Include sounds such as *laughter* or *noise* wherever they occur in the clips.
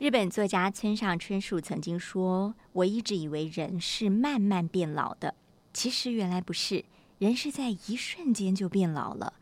日本作家村上春树曾经说：“我一直以为人是慢慢变老的，其实原来不是，人是在一瞬间就变老了。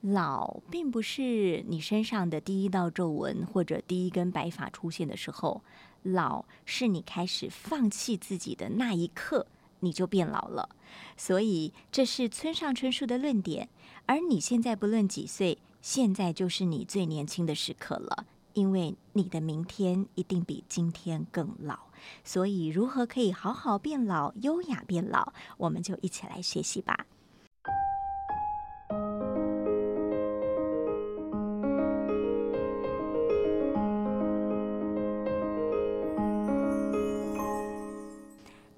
老并不是你身上的第一道皱纹或者第一根白发出现的时候，老是你开始放弃自己的那一刻，你就变老了。所以这是村上春树的论点。而你现在不论几岁，现在就是你最年轻的时刻了。”因为你的明天一定比今天更老，所以如何可以好好变老、优雅变老，我们就一起来学习吧。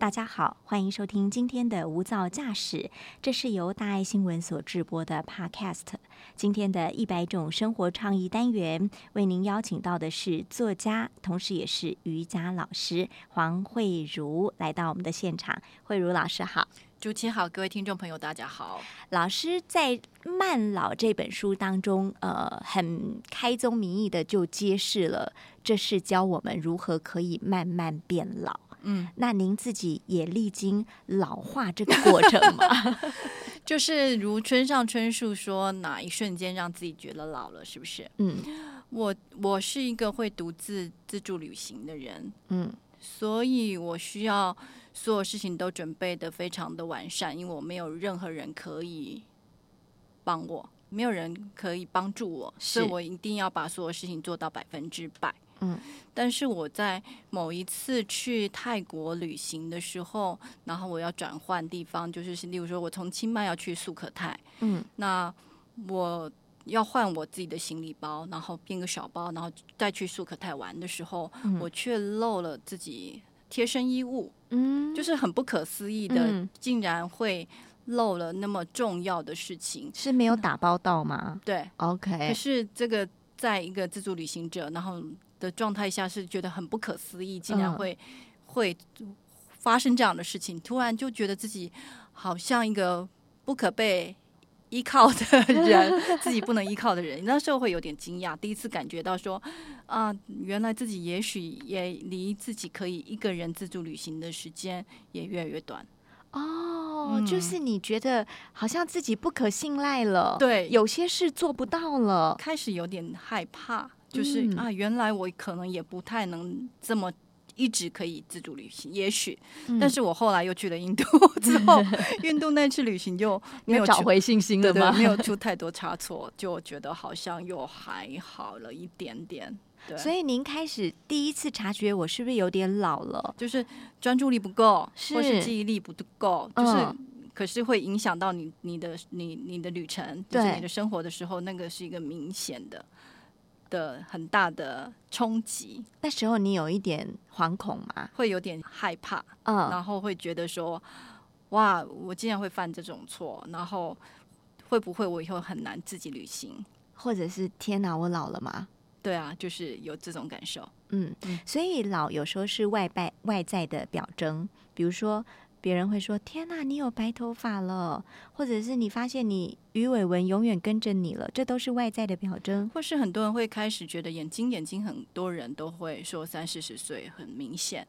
大家好，欢迎收听今天的无噪驾驶，这是由大爱新闻所制播的 Podcast。今天的一百种生活创意单元，为您邀请到的是作家，同时也是瑜伽老师黄慧茹来到我们的现场。慧茹老师好，主持好，各位听众朋友大家好。老师在《慢老》这本书当中，呃，很开宗明义的就揭示了，这是教我们如何可以慢慢变老。嗯，那您自己也历经老化这个过程吗？*laughs* *laughs* 就是如村上春树说，哪一瞬间让自己觉得老了？是不是？嗯，我我是一个会独自自助旅行的人，嗯，所以我需要所有事情都准备的非常的完善，因为我没有任何人可以帮我，没有人可以帮助我，所以我一定要把所有事情做到百分之百。嗯，但是我在某一次去泰国旅行的时候，然后我要转换地方，就是例如说我从清迈要去素可泰，嗯，那我要换我自己的行李包，然后变个小包，然后再去素可泰玩的时候，我却漏了自己贴身衣物，嗯，就是很不可思议的，竟然会漏了那么重要的事情，是没有打包到吗？对，OK，可是这个在一个自助旅行者，然后。的状态下是觉得很不可思议，竟然会会发生这样的事情。突然就觉得自己好像一个不可被依靠的 *laughs* 人，自己不能依靠的人。那时候会有点惊讶，第一次感觉到说啊，原来自己也许也离自己可以一个人自助旅行的时间也越来越短。哦，就是你觉得好像自己不可信赖了，对，有些事做不到了，开始有点害怕。就是啊，原来我可能也不太能这么一直可以自主旅行，也许，但是我后来又去了印度之后，*laughs* 印度那次旅行就没有找回信心了吗？没有 *laughs* 出太多差错，就觉得好像又还好了一点点。对，所以您开始第一次察觉我是不是有点老了？就是专注力不够，或是记忆力不够，就是可是会影响到你你的你你的旅程，就是你的生活的时候，那个是一个明显的。的很大的冲击，那时候你有一点惶恐吗？会有点害怕，嗯，然后会觉得说，哇，我竟然会犯这种错，然后会不会我以后很难自己旅行，或者是天哪，我老了吗？对啊，就是有这种感受，嗯，所以老有时候是外在外在的表征，比如说。别人会说：“天哪，你有白头发了！”或者是你发现你鱼尾纹永远跟着你了，这都是外在的表征。或是很多人会开始觉得眼睛，眼睛很多人都会说三四十岁很明显。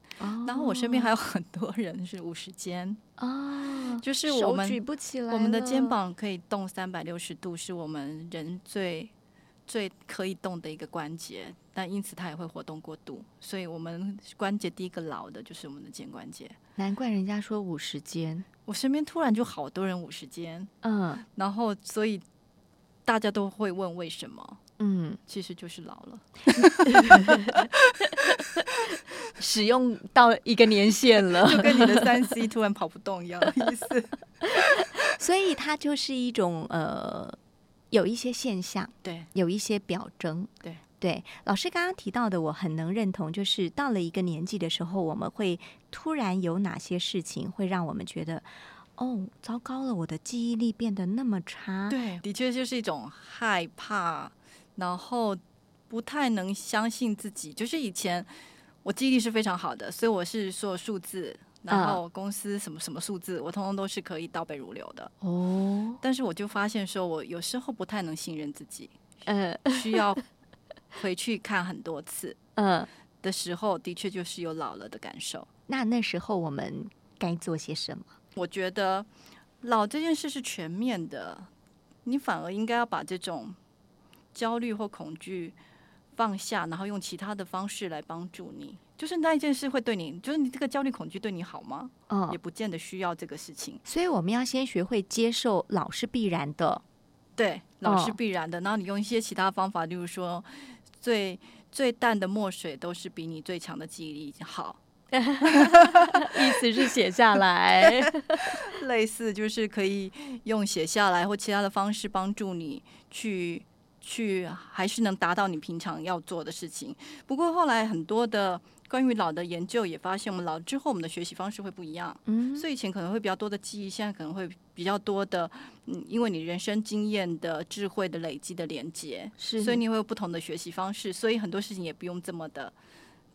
然后我身边还有很多人是五十肩哦，就是我们举不起来，我们的肩膀可以动三百六十度，是我们人最。最可以动的一个关节，但因此它也会活动过度，所以我们关节第一个老的就是我们的肩关节。难怪人家说五十肩，我身边突然就好多人五十肩，嗯，然后所以大家都会问为什么，嗯，其实就是老了，使用到一个年限了，*laughs* 就跟你的三 C 突然跑不动一样的意思，*laughs* 所以它就是一种呃。有一些现象，对，有一些表征，对对。老师刚刚提到的，我很能认同，就是到了一个年纪的时候，我们会突然有哪些事情会让我们觉得，哦，糟糕了，我的记忆力变得那么差。对，的确就是一种害怕，然后不太能相信自己。就是以前我记忆力是非常好的，所以我是说数字。然后公司什么什么数字，我通通都是可以倒背如流的哦。但是我就发现说，我有时候不太能信任自己，呃，需要回去看很多次，*laughs* 嗯，的时候，的确就是有老了的感受。那那时候我们该做些什么？我觉得老这件事是全面的，你反而应该要把这种焦虑或恐惧放下，然后用其他的方式来帮助你。就是那一件事会对你，就是你这个焦虑恐惧对你好吗？嗯，也不见得需要这个事情。所以我们要先学会接受老是必然的，对，老是必然的。然后你用一些其他方法，例如说最最淡的墨水都是比你最强的记忆力好。*laughs* 意思是写下来，*laughs* 类似就是可以用写下来或其他的方式帮助你去去，还是能达到你平常要做的事情。不过后来很多的关于老的研究也发现，我们老之后我们的学习方式会不一样。嗯，所以以前可能会比较多的记忆，现在可能会比较多的，嗯，因为你人生经验的智慧的累积的连接，是，所以你会有不同的学习方式，所以很多事情也不用这么的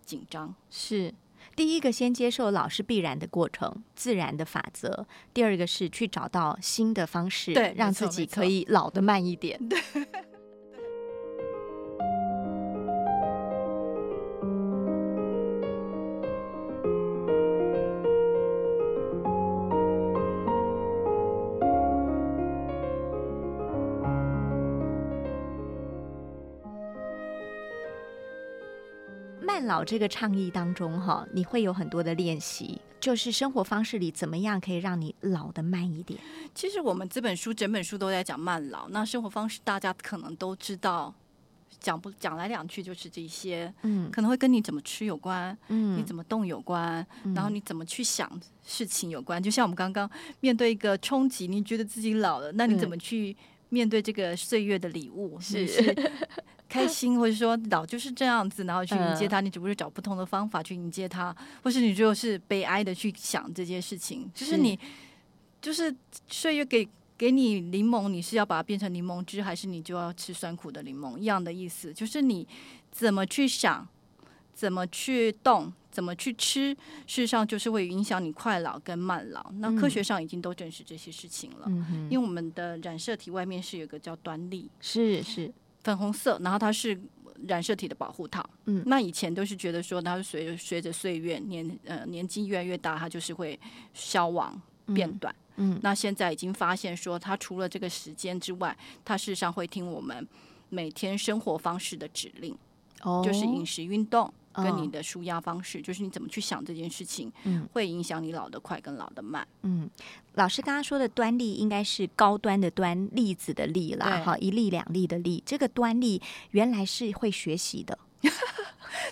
紧张。是。第一个，先接受老是必然的过程，自然的法则；第二个是去找到新的方式，对，让自己可以老的慢一点。对。*laughs* 老这个倡议当中，哈，你会有很多的练习，就是生活方式里怎么样可以让你老的慢一点。其实我们这本书整本书都在讲慢老，那生活方式大家可能都知道，讲不讲来讲去就是这些，嗯，可能会跟你怎么吃有关，嗯，你怎么动有关，然后你怎么去想事情有关。就像我们刚刚面对一个冲击，你觉得自己老了，那你怎么去面对这个岁月的礼物？是是。开心，或者说老就是这样子，然后去迎接他，你只不过是找不同的方法去迎接他，或是你就是悲哀的去想这件事情。就是你，就是岁月给给你柠檬，你是要把它变成柠檬汁，还是你就要吃酸苦的柠檬？一样的意思，就是你怎么去想，怎么去动，怎么去吃，事实上就是会影响你快老跟慢老。那科学上已经都证实这些事情了，因为我们的染色体外面是有个叫端粒，是是。粉红色，然后它是染色体的保护套。嗯，那以前都是觉得说，它随着随着岁月年呃年纪越来越大，它就是会消亡变短。嗯，那现在已经发现说，它除了这个时间之外，它事实上会听我们每天生活方式的指令，哦，就是饮食、运动。跟你的舒压方式，就是你怎么去想这件事情，嗯，会影响你老得快跟老得慢。嗯，老师刚刚说的端粒应该是高端的端，粒子的粒啦，哈，一粒两粒的粒。这个端粒原来是会学习的，*laughs*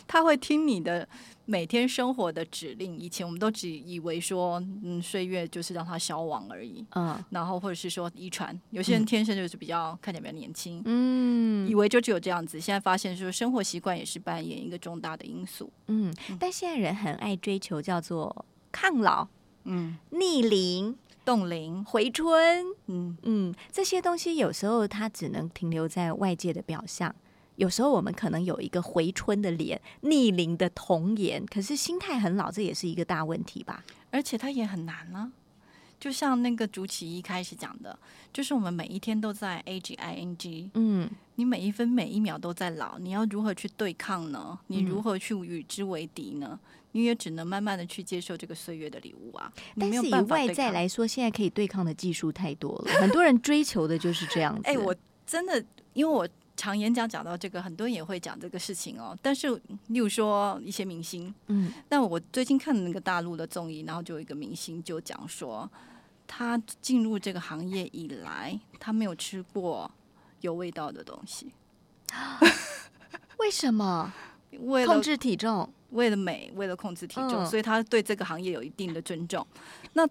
他会听你的。每天生活的指令，以前我们都只以为说，嗯，岁月就是让它消亡而已，嗯，然后或者是说遗传，有些人天生就是比较看起来比较年轻，嗯，以为就只有这样子，现在发现说生活习惯也是扮演一个重大的因素，嗯，但现在人很爱追求叫做抗老，嗯，逆龄、冻龄、回春，嗯。嗯，这些东西有时候它只能停留在外界的表象。有时候我们可能有一个回春的脸，逆龄的童颜，可是心态很老，这也是一个大问题吧？而且它也很难呢。就像那个主起一开始讲的，就是我们每一天都在 A G I N G，嗯，你每一分每一秒都在老，你要如何去对抗呢？你如何去与之为敌呢？你也只能慢慢的去接受这个岁月的礼物啊。但是以外在来说，现在可以对抗的技术太多了，*laughs* 很多人追求的就是这样子。哎，我真的因为我。常演讲讲到这个，很多人也会讲这个事情哦。但是，例如说一些明星，嗯，但我最近看的那个大陆的综艺，然后就有一个明星就讲说，他进入这个行业以来，他没有吃过有味道的东西。为什么？为了控制体重，为了美，为了控制体重，所以他对这个行业有一定的尊重。那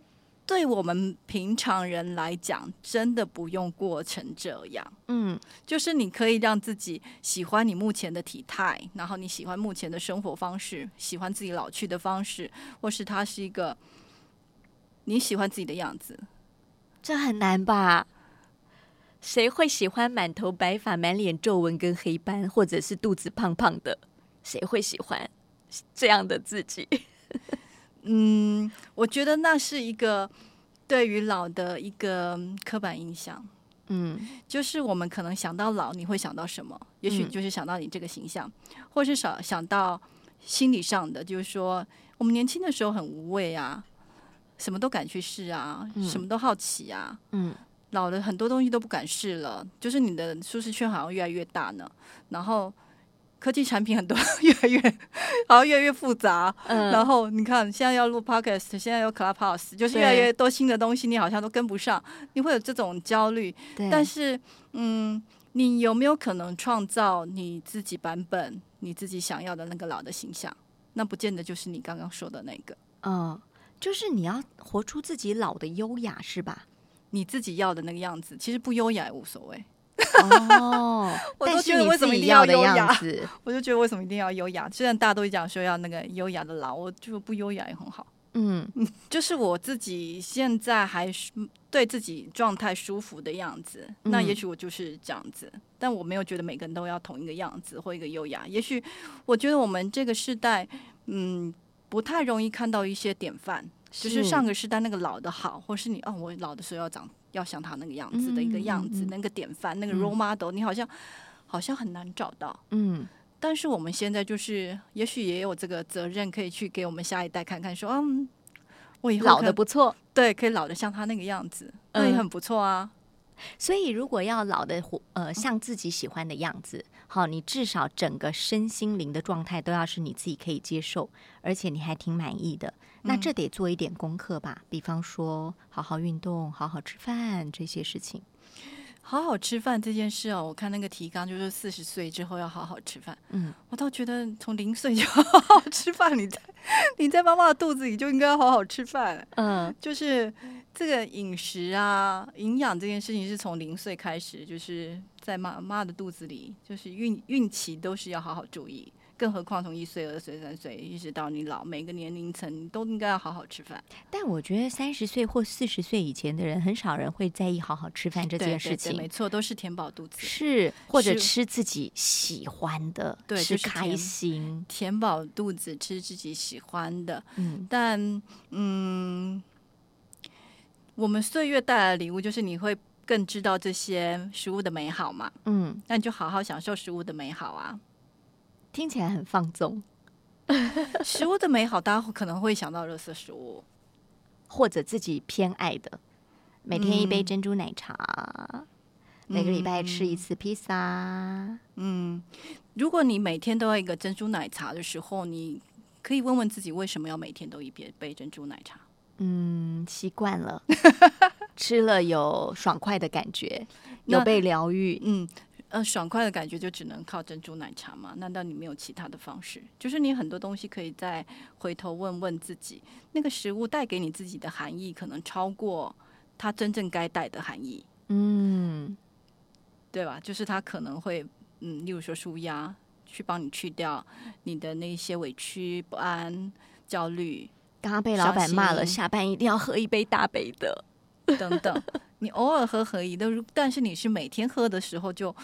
对我们平常人来讲，真的不用过成这样。嗯，就是你可以让自己喜欢你目前的体态，然后你喜欢目前的生活方式，喜欢自己老去的方式，或是他是一个你喜欢自己的样子。这很难吧？谁会喜欢满头白发、满脸皱纹跟黑斑，或者是肚子胖胖的？谁会喜欢这样的自己？*laughs* 嗯，我觉得那是一个对于老的一个刻板印象。嗯，就是我们可能想到老，你会想到什么？也许就是想到你这个形象，或是少想到心理上的，就是说我们年轻的时候很无畏啊，什么都敢去试啊，什么都好奇啊，嗯，老了很多东西都不敢试了，就是你的舒适圈好像越来越大呢，然后。科技产品很多，*laughs* 越来越，好像越来越复杂。嗯，然后你看，现在要录 podcast，现在有 clubhouse，就是越来越多新的东西，你好像都跟不上，你会有这种焦虑。但是，嗯，你有没有可能创造你自己版本、你自己想要的那个老的形象？那不见得就是你刚刚说的那个。嗯，就是你要活出自己老的优雅，是吧？你自己要的那个样子，其实不优雅也无所谓。哦，*laughs* 我都觉得为什么一定要优雅？*laughs* 我就觉得为什么一定要优雅？虽然大家都讲说要那个优雅的老，我就不优雅也很好。嗯，*laughs* 就是我自己现在还是对自己状态舒服的样子，那也许我就是这样子。但我没有觉得每个人都要同一个样子或一个优雅。也许我觉得我们这个时代，嗯，不太容易看到一些典范，就是上个时代那个老的好，或是你哦，我老的时候要长。要像他那个样子的一个样子，那个典范，那个 role model，你好像好像很难找到。嗯，但是我们现在就是，也许也有这个责任，可以去给我们下一代看看，说，嗯，我以后老的不错，对，可以老的像他那个样子，那也很不错啊。所以，如果要老的呃像自己喜欢的样子，好，你至少整个身心灵的状态都要是你自己可以接受，而且你还挺满意的。那这得做一点功课吧，比方说好好运动、好好吃饭这些事情。好好吃饭这件事哦，我看那个提纲就是四十岁之后要好好吃饭。嗯，我倒觉得从零岁就 *laughs* 好好吃饭，你在你在妈妈的肚子里就应该要好好吃饭。嗯，就是这个饮食啊、营养这件事情是从零岁开始，就是在妈妈的肚子里，就是孕孕期都是要好好注意。更何况从一岁、二岁、三岁一直到你老，每个年龄层都应该要好好吃饭。但我觉得三十岁或四十岁以前的人，很少人会在意好好吃饭这件事情。没错，都是填饱肚子，是或者吃自己喜欢的，对，吃开心，填饱肚子吃自己喜欢的。嗯，但嗯，我们岁月带来的礼物就是你会更知道这些食物的美好嘛。嗯，那你就好好享受食物的美好啊。听起来很放纵，食物的美好，大家可能会想到热色食物，或者自己偏爱的，每天一杯珍珠奶茶，每个礼拜吃一次披萨。嗯，如果你每天都要一个珍珠奶茶的时候，你可以问问自己，为什么要每天都一杯杯珍珠奶茶？嗯，习惯了，*laughs* 吃了有爽快的感觉，有被疗愈。嗯。呃，爽快的感觉就只能靠珍珠奶茶吗？难道你没有其他的方式？就是你很多东西可以再回头问问自己，那个食物带给你自己的含义，可能超过它真正该带的含义。嗯，对吧？就是它可能会，嗯，例如说舒压，去帮你去掉你的那些委屈、不安、焦虑。刚刚被老板骂了，下班一定要喝一杯大杯的。*laughs* 等等，你偶尔喝可以的，但是你是每天喝的时候，就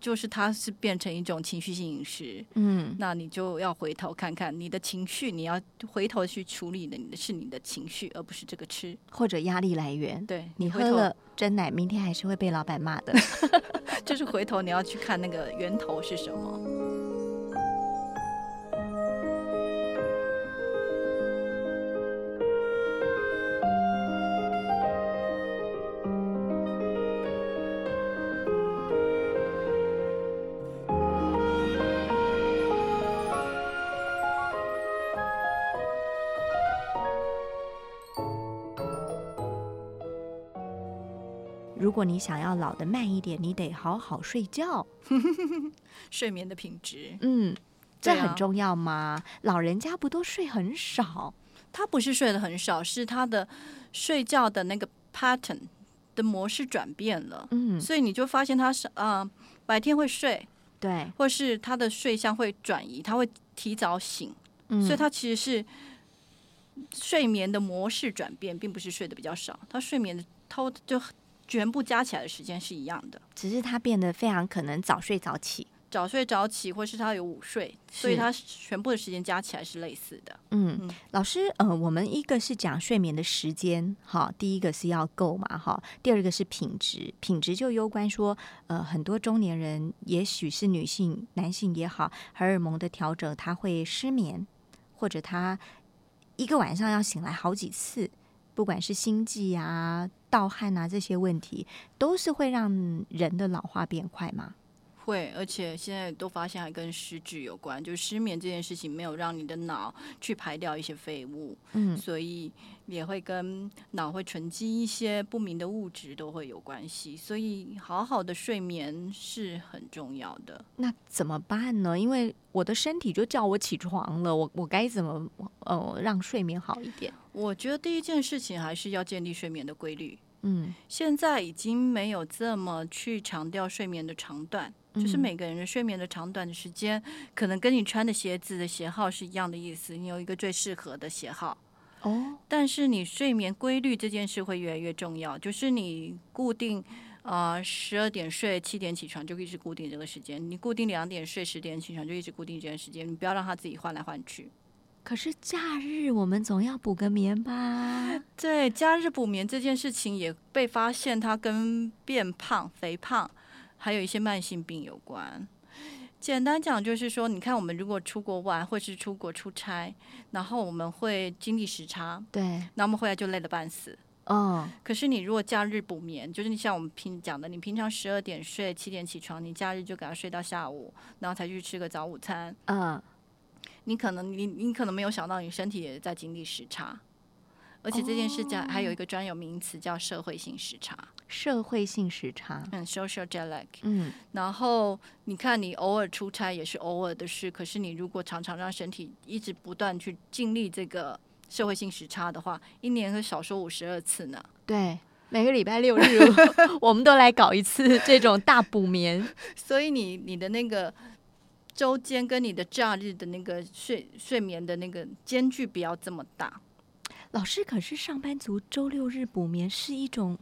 就是它是变成一种情绪性饮食。嗯，那你就要回头看看你的情绪，你要回头去处理的，你的是你的情绪，而不是这个吃或者压力来源。对你喝了真奶，明天还是会被老板骂的。*laughs* 就是回头你要去看那个源头是什么。果你想要老的慢一点，你得好好睡觉，*laughs* 睡眠的品质，嗯，这很重要吗？老人家不都睡很少？他不是睡得很少，是他的睡觉的那个 pattern 的模式转变了，嗯，所以你就发现他是啊，白天会睡，对，或是他的睡相会转移，他会提早醒，嗯。所以他其实是睡眠的模式转变，并不是睡得比较少，他睡眠的偷就。全部加起来的时间是一样的，只是他变得非常可能早睡早起。早睡早起，或是他有午睡，所以他全部的时间加起来是类似的。嗯，老师，呃，我们一个是讲睡眠的时间，哈，第一个是要够嘛，哈，第二个是品质，品质就攸关说，呃，很多中年人，也许是女性、男性也好，荷尔蒙的调整，他会失眠，或者他一个晚上要醒来好几次，不管是心悸啊、盗汗啊这些问题，都是会让人的老化变快吗？会，而且现在都发现还跟失智有关，就是失眠这件事情没有让你的脑去排掉一些废物，嗯，所以也会跟脑会沉积一些不明的物质都会有关系，所以好好的睡眠是很重要的。那怎么办呢？因为我的身体就叫我起床了，我我该怎么呃让睡眠好一点？我觉得第一件事情还是要建立睡眠的规律。嗯，现在已经没有这么去强调睡眠的长短。就是每个人的睡眠的长短的时间，可能跟你穿的鞋子的鞋号是一样的意思。你有一个最适合的鞋号哦，但是你睡眠规律这件事会越来越重要。就是你固定啊十二点睡，七点起床，就一直固定这个时间。你固定两点睡，十点起床，就一直固定这段时间。你不要让他自己换来换去。可是假日我们总要补个眠吧？对，假日补眠这件事情也被发现，它跟变胖、肥胖。还有一些慢性病有关。简单讲就是说，你看我们如果出国玩或是出国出差，然后我们会经历时差，对，那我们回来就累得半死。嗯。可是你如果假日补眠，就是你像我们平讲的，你平常十二点睡，七点起床，你假日就给他睡到下午，然后才去吃个早午餐。嗯。你可能你你可能没有想到，你身体也在经历时差，而且这件事叫还有一个专有名词叫社会性时差。社会性时差，嗯，social jet lag，嗯，然后你看，你偶尔出差也是偶尔的事，可是你如果常常让身体一直不断去经历这个社会性时差的话，一年可少说五十二次呢。对，每个礼拜六日 *laughs* 我们都来搞一次这种大补眠，*laughs* 所以你你的那个周间跟你的假日的那个睡睡眠的那个间距不要这么大。老师，可是上班族周六日补眠是一种。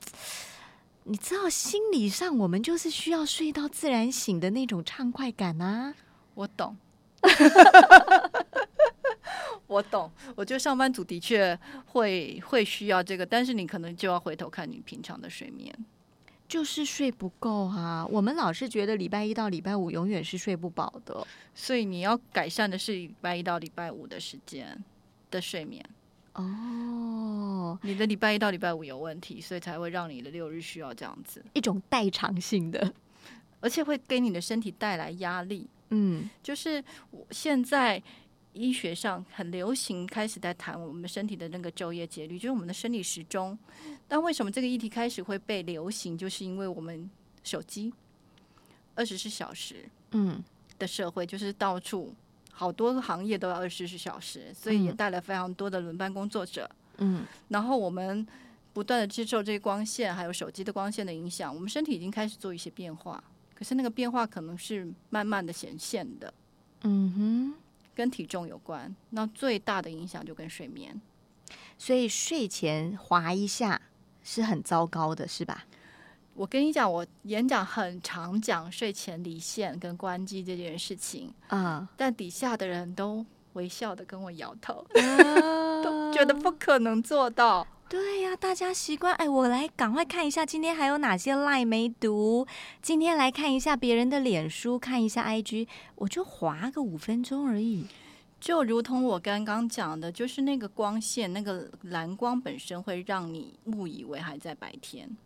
你知道，心理上我们就是需要睡到自然醒的那种畅快感啊！我懂，*laughs* 我懂。我觉得上班族的确会会需要这个，但是你可能就要回头看你平常的睡眠，就是睡不够啊。我们老是觉得礼拜一到礼拜五永远是睡不饱的，所以你要改善的是礼拜一到礼拜五的时间的睡眠。哦，你的礼拜一到礼拜五有问题，所以才会让你的六日需要这样子一种代偿性的，而且会给你的身体带来压力。嗯，就是我现在医学上很流行，开始在谈我们身体的那个昼夜节律，就是我们的生理时钟。但为什么这个议题开始会被流行？就是因为我们手机二十四小时，嗯，的社会就是到处。好多行业都要二十四小时，所以也带来非常多的轮班工作者。嗯，然后我们不断的接受这些光线，还有手机的光线的影响，我们身体已经开始做一些变化。可是那个变化可能是慢慢的显现的。嗯哼，跟体重有关。那最大的影响就跟睡眠。所以睡前滑一下是很糟糕的，是吧？我跟你讲，我演讲很常讲睡前离线跟关机这件事情啊，但底下的人都微笑的跟我摇头，*laughs* 都觉得不可能做到。对呀，大家习惯哎，我来赶快看一下今天还有哪些赖没读，今天来看一下别人的脸书，看一下 IG，我就划个五分钟而已。就如同我刚刚讲的，就是那个光线，那个蓝光本身会让你误以为还在白天。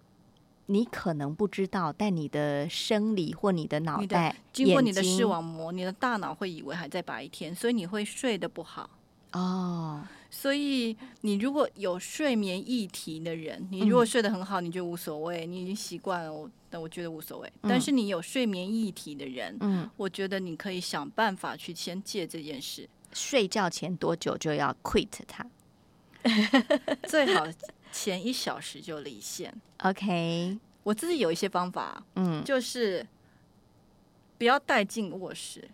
你可能不知道，但你的生理或你的脑袋经过你的视网膜，你的大脑会以为还在白天，所以你会睡得不好。哦，所以你如果有睡眠议题的人，你如果睡得很好，你就无所谓，你已经习惯了。我但我觉得无所谓。但是你有睡眠议题的人，嗯，我觉得你可以想办法去先戒这件事。睡觉前多久就要 quit 它？*laughs* 最好。前一小时就离线，OK。我自己有一些方法，嗯，就是不要带进卧室。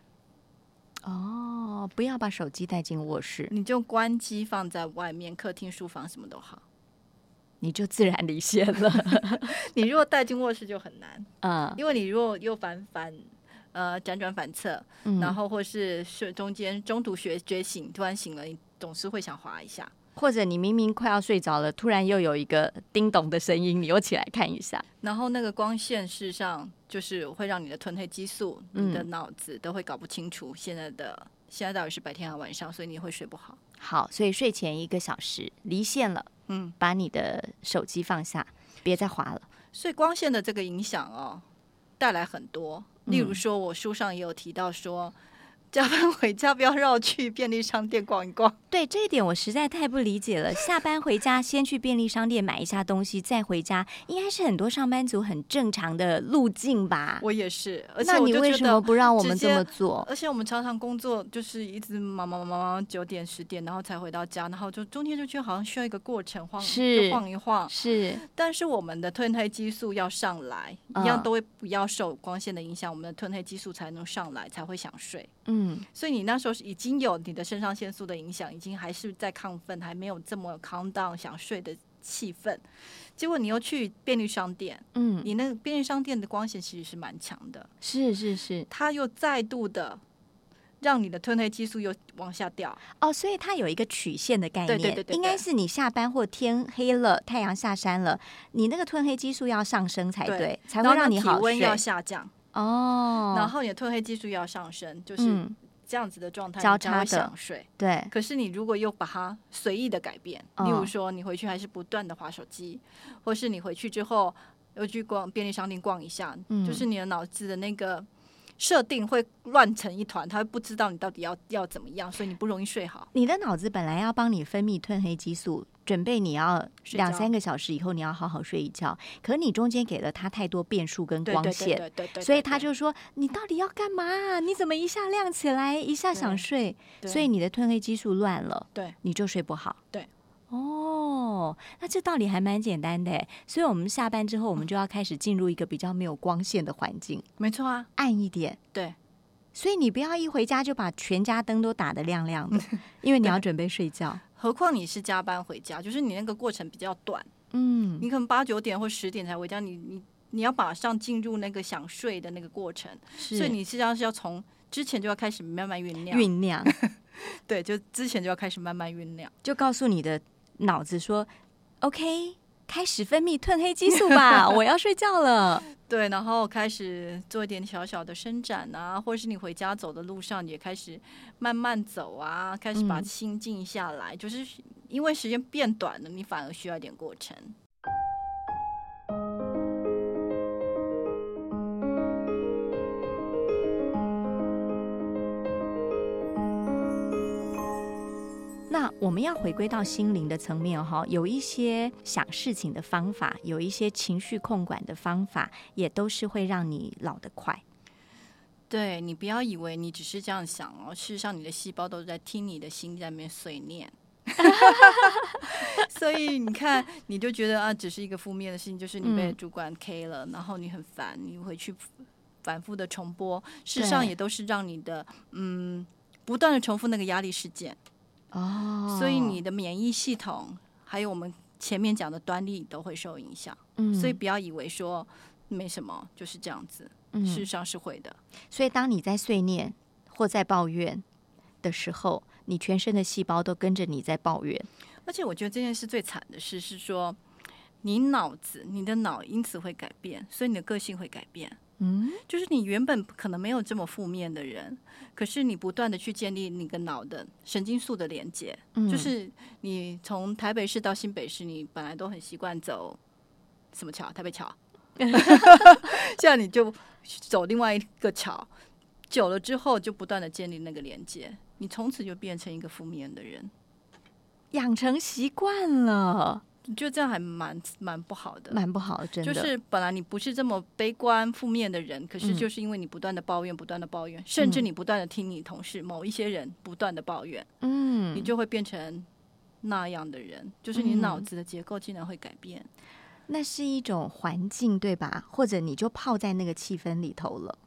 哦，不要把手机带进卧室，你就关机放在外面，客厅、书房什么都好，你就自然离线了。*laughs* *laughs* 你如果带进卧室就很难，嗯，因为你如果又反反呃辗转反侧，然后或是是中间中途学觉醒，突然醒了，你总是会想滑一下。或者你明明快要睡着了，突然又有一个叮咚的声音，你又起来看一下。然后那个光线事实上就是会让你的褪黑激素、你的脑子都会搞不清楚现在的现在到底是白天还是晚上，所以你会睡不好。好，所以睡前一个小时离线了，嗯，把你的手机放下，别再滑了。所以光线的这个影响哦，带来很多。例如说，我书上也有提到说。加班回家不要绕去便利商店逛一逛。*laughs* 对这一点我实在太不理解了。*laughs* 下班回家先去便利商店买一下东西再回家，应该是很多上班族很正常的路径吧？我也是。那你为什么不让我们这么做？而且我们常常工作就是一直忙忙忙忙九点十点，然后才回到家，然后就中间就觉得好像需要一个过程，晃是晃一晃是。但是我们的褪黑激素要上来，一样都会不要受光线的影响，我们的褪黑激素才能上来，才会想睡。嗯，所以你那时候已经有你的肾上腺素的影响，已经还是在亢奋，还没有这么 calm down 想睡的气氛。结果你又去便利商店，嗯，你那个便利商店的光线其实是蛮强的，是是是，它又再度的让你的褪黑激素又往下掉。哦，所以它有一个曲线的概念，对对对，应该是你下班或天黑了，太阳下山了，你那个褪黑激素要上升才对，才会让你好温要下降。哦，然后你的褪黑激素要上升，就是这样子的状态，交叉的想睡。对，可是你如果又把它随意的改变，例如说你回去还是不断的划手机，或是你回去之后又去逛便利商店逛一下，就是你的脑子的那个。设定会乱成一团，他会不知道你到底要要怎么样，所以你不容易睡好。你的脑子本来要帮你分泌褪黑激素，准备你要两三个小时以后你要好好睡一觉，可你中间给了他太多变数跟光线，所以他就说你到底要干嘛？你怎么一下亮起来，一下想睡？所以你的褪黑激素乱了，对，你就睡不好。对。哦，那这道理还蛮简单的，所以我们下班之后，我们就要开始进入一个比较没有光线的环境。没错啊，暗一点。对，所以你不要一回家就把全家灯都打得亮亮的，因为你要准备睡觉。何况你是加班回家，就是你那个过程比较短。嗯，你可能八九点或十点才回家，你你你要马上进入那个想睡的那个过程，所以你实际上是要从之前就要开始慢慢酝酿。酝酿，*laughs* 对，就之前就要开始慢慢酝酿，就告诉你的。脑子说：“OK，开始分泌褪黑激素吧，*laughs* 我要睡觉了。”对，然后开始做一点小小的伸展啊，或者是你回家走的路上也开始慢慢走啊，开始把心静下来。就是因为时间变短了，你反而需要一点过程。我们要回归到心灵的层面哈，有一些想事情的方法，有一些情绪控管的方法，也都是会让你老得快。对你不要以为你只是这样想哦，事实上你的细胞都在听你的心在那边碎念。*laughs* 所以你看，你就觉得啊，只是一个负面的事情，就是你被主管 K 了，然后你很烦，你回去反复的重播，事实上也都是让你的嗯不断的重复那个压力事件。哦，所以你的免疫系统还有我们前面讲的端粒都会受影响。嗯，所以不要以为说没什么，就是这样子。嗯，事实上是会的。所以当你在碎念或在抱怨的时候，你全身的细胞都跟着你在抱怨。而且我觉得这件事最惨的事是说，你脑子、你的脑因此会改变，所以你的个性会改变。嗯，就是你原本可能没有这么负面的人，可是你不断的去建立你跟脑的神经素的连接，就是你从台北市到新北市，你本来都很习惯走什么桥？台北桥，*laughs* *laughs* 现在你就走另外一个桥，久了之后就不断的建立那个连接，你从此就变成一个负面的人，养成习惯了。就这样还蛮蛮不好的，蛮不好的，真的。就是本来你不是这么悲观负面的人，可是就是因为你不断的抱怨，不断的抱怨，甚至你不断的听你同事某一些人不断的抱怨，嗯，你就会变成那样的人。就是你脑子的结构竟然会改变，那是一种环境，对吧？或者你就泡在那个气氛里头了。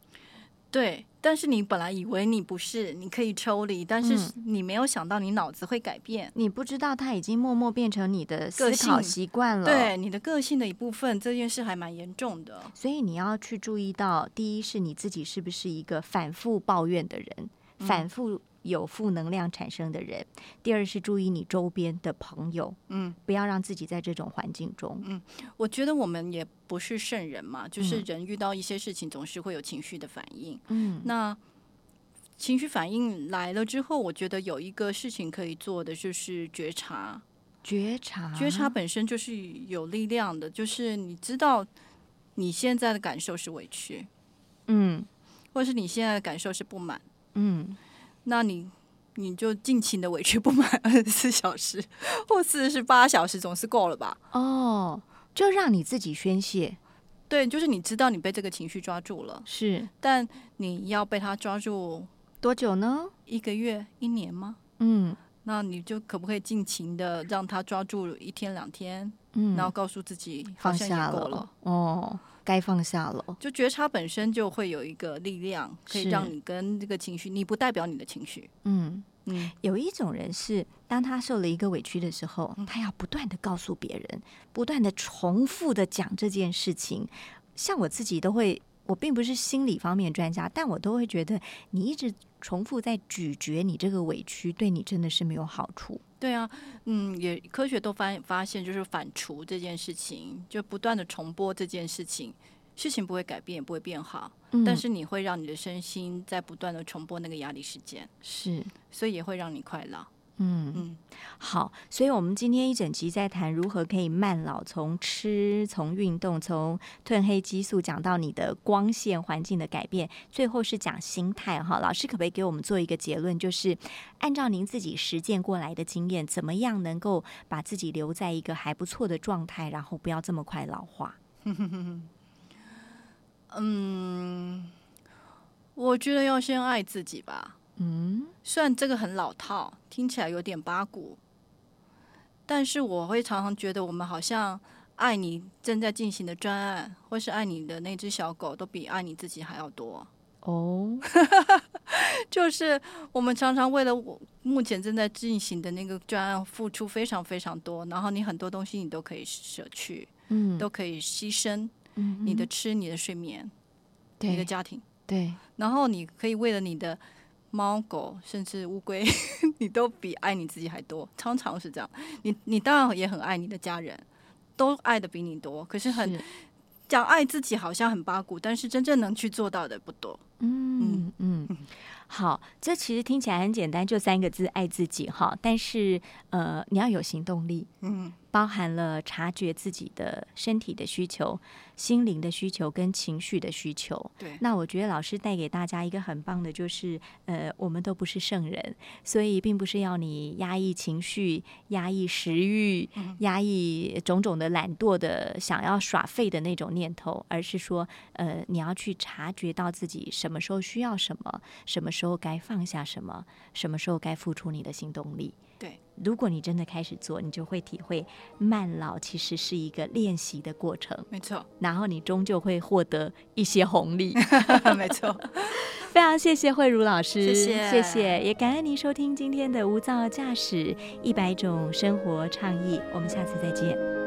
对。但是你本来以为你不是，你可以抽离，但是你没有想到你脑子会改变，你不知道它已经默默变成你的思考习惯了，对你的个性的一部分，这件事还蛮严重的。所以你要去注意到，第一是你自己是不是一个反复抱怨的人，反复。有负能量产生的人，第二是注意你周边的朋友，嗯，不要让自己在这种环境中。嗯，我觉得我们也不是圣人嘛，就是人遇到一些事情总是会有情绪的反应。嗯，那情绪反应来了之后，我觉得有一个事情可以做的就是觉察，觉察，觉察本身就是有力量的，就是你知道你现在的感受是委屈，嗯，或者是你现在的感受是不满，嗯。那你你就尽情的委屈不满 *laughs* 二十四小时或四十八小时总是够了吧？哦，就让你自己宣泄。对，就是你知道你被这个情绪抓住了，是，但你要被他抓住多久呢？一个月、一年吗？嗯，那你就可不可以尽情的让他抓住一天两天？嗯，然后告诉自己放下了。哦。该放下了，就觉察本身就会有一个力量，可以让你跟这个情绪，你不代表你的情绪。嗯嗯，有一种人是，当他受了一个委屈的时候，他要不断的告诉别人，不断的重复的讲这件事情。像我自己都会，我并不是心理方面专家，但我都会觉得，你一直重复在咀嚼你这个委屈，对你真的是没有好处。对啊，嗯，也科学都发发现，就是反刍这件事情，就不断的重播这件事情，事情不会改变，也不会变好，但是你会让你的身心在不断的重播那个压力事件，是，所以也会让你快乐。嗯嗯，好，所以我们今天一整集在谈如何可以慢老，从吃、从运动、从褪黑激素讲到你的光线环境的改变，最后是讲心态哈。老师可不可以给我们做一个结论，就是按照您自己实践过来的经验，怎么样能够把自己留在一个还不错的状态，然后不要这么快老化？*laughs* 嗯，我觉得要先爱自己吧。嗯，虽然这个很老套，听起来有点八股，但是我会常常觉得，我们好像爱你正在进行的专案，或是爱你的那只小狗，都比爱你自己还要多。哦，*laughs* 就是我们常常为了我目前正在进行的那个专案付出非常非常多，然后你很多东西你都可以舍去，嗯，都可以牺牲，嗯，你的吃，你的睡眠，你的家庭，对，然后你可以为了你的。猫狗甚至乌龟，*laughs* 你都比爱你自己还多，常常是这样。你你当然也很爱你的家人，都爱的比你多。可是很讲爱自己好像很八股，但是真正能去做到的不多。嗯嗯。好，这其实听起来很简单，就三个字：爱自己。哈，但是呃，你要有行动力，嗯，包含了察觉自己的身体的需求、心灵的需求跟情绪的需求。对，那我觉得老师带给大家一个很棒的，就是呃，我们都不是圣人，所以并不是要你压抑情绪、压抑食欲、压抑种种的懒惰的想要耍废的那种念头，而是说，呃，你要去察觉到自己什么时候需要什么，什么。时候该放下什么？什么时候该付出你的行动力？对，如果你真的开始做，你就会体会慢老其实是一个练习的过程。没错，然后你终究会获得一些红利。*laughs* 没错，*laughs* 非常谢谢慧茹老师，谢谢，谢谢，也感恩您收听今天的无噪驾驶一百种生活倡议。我们下次再见。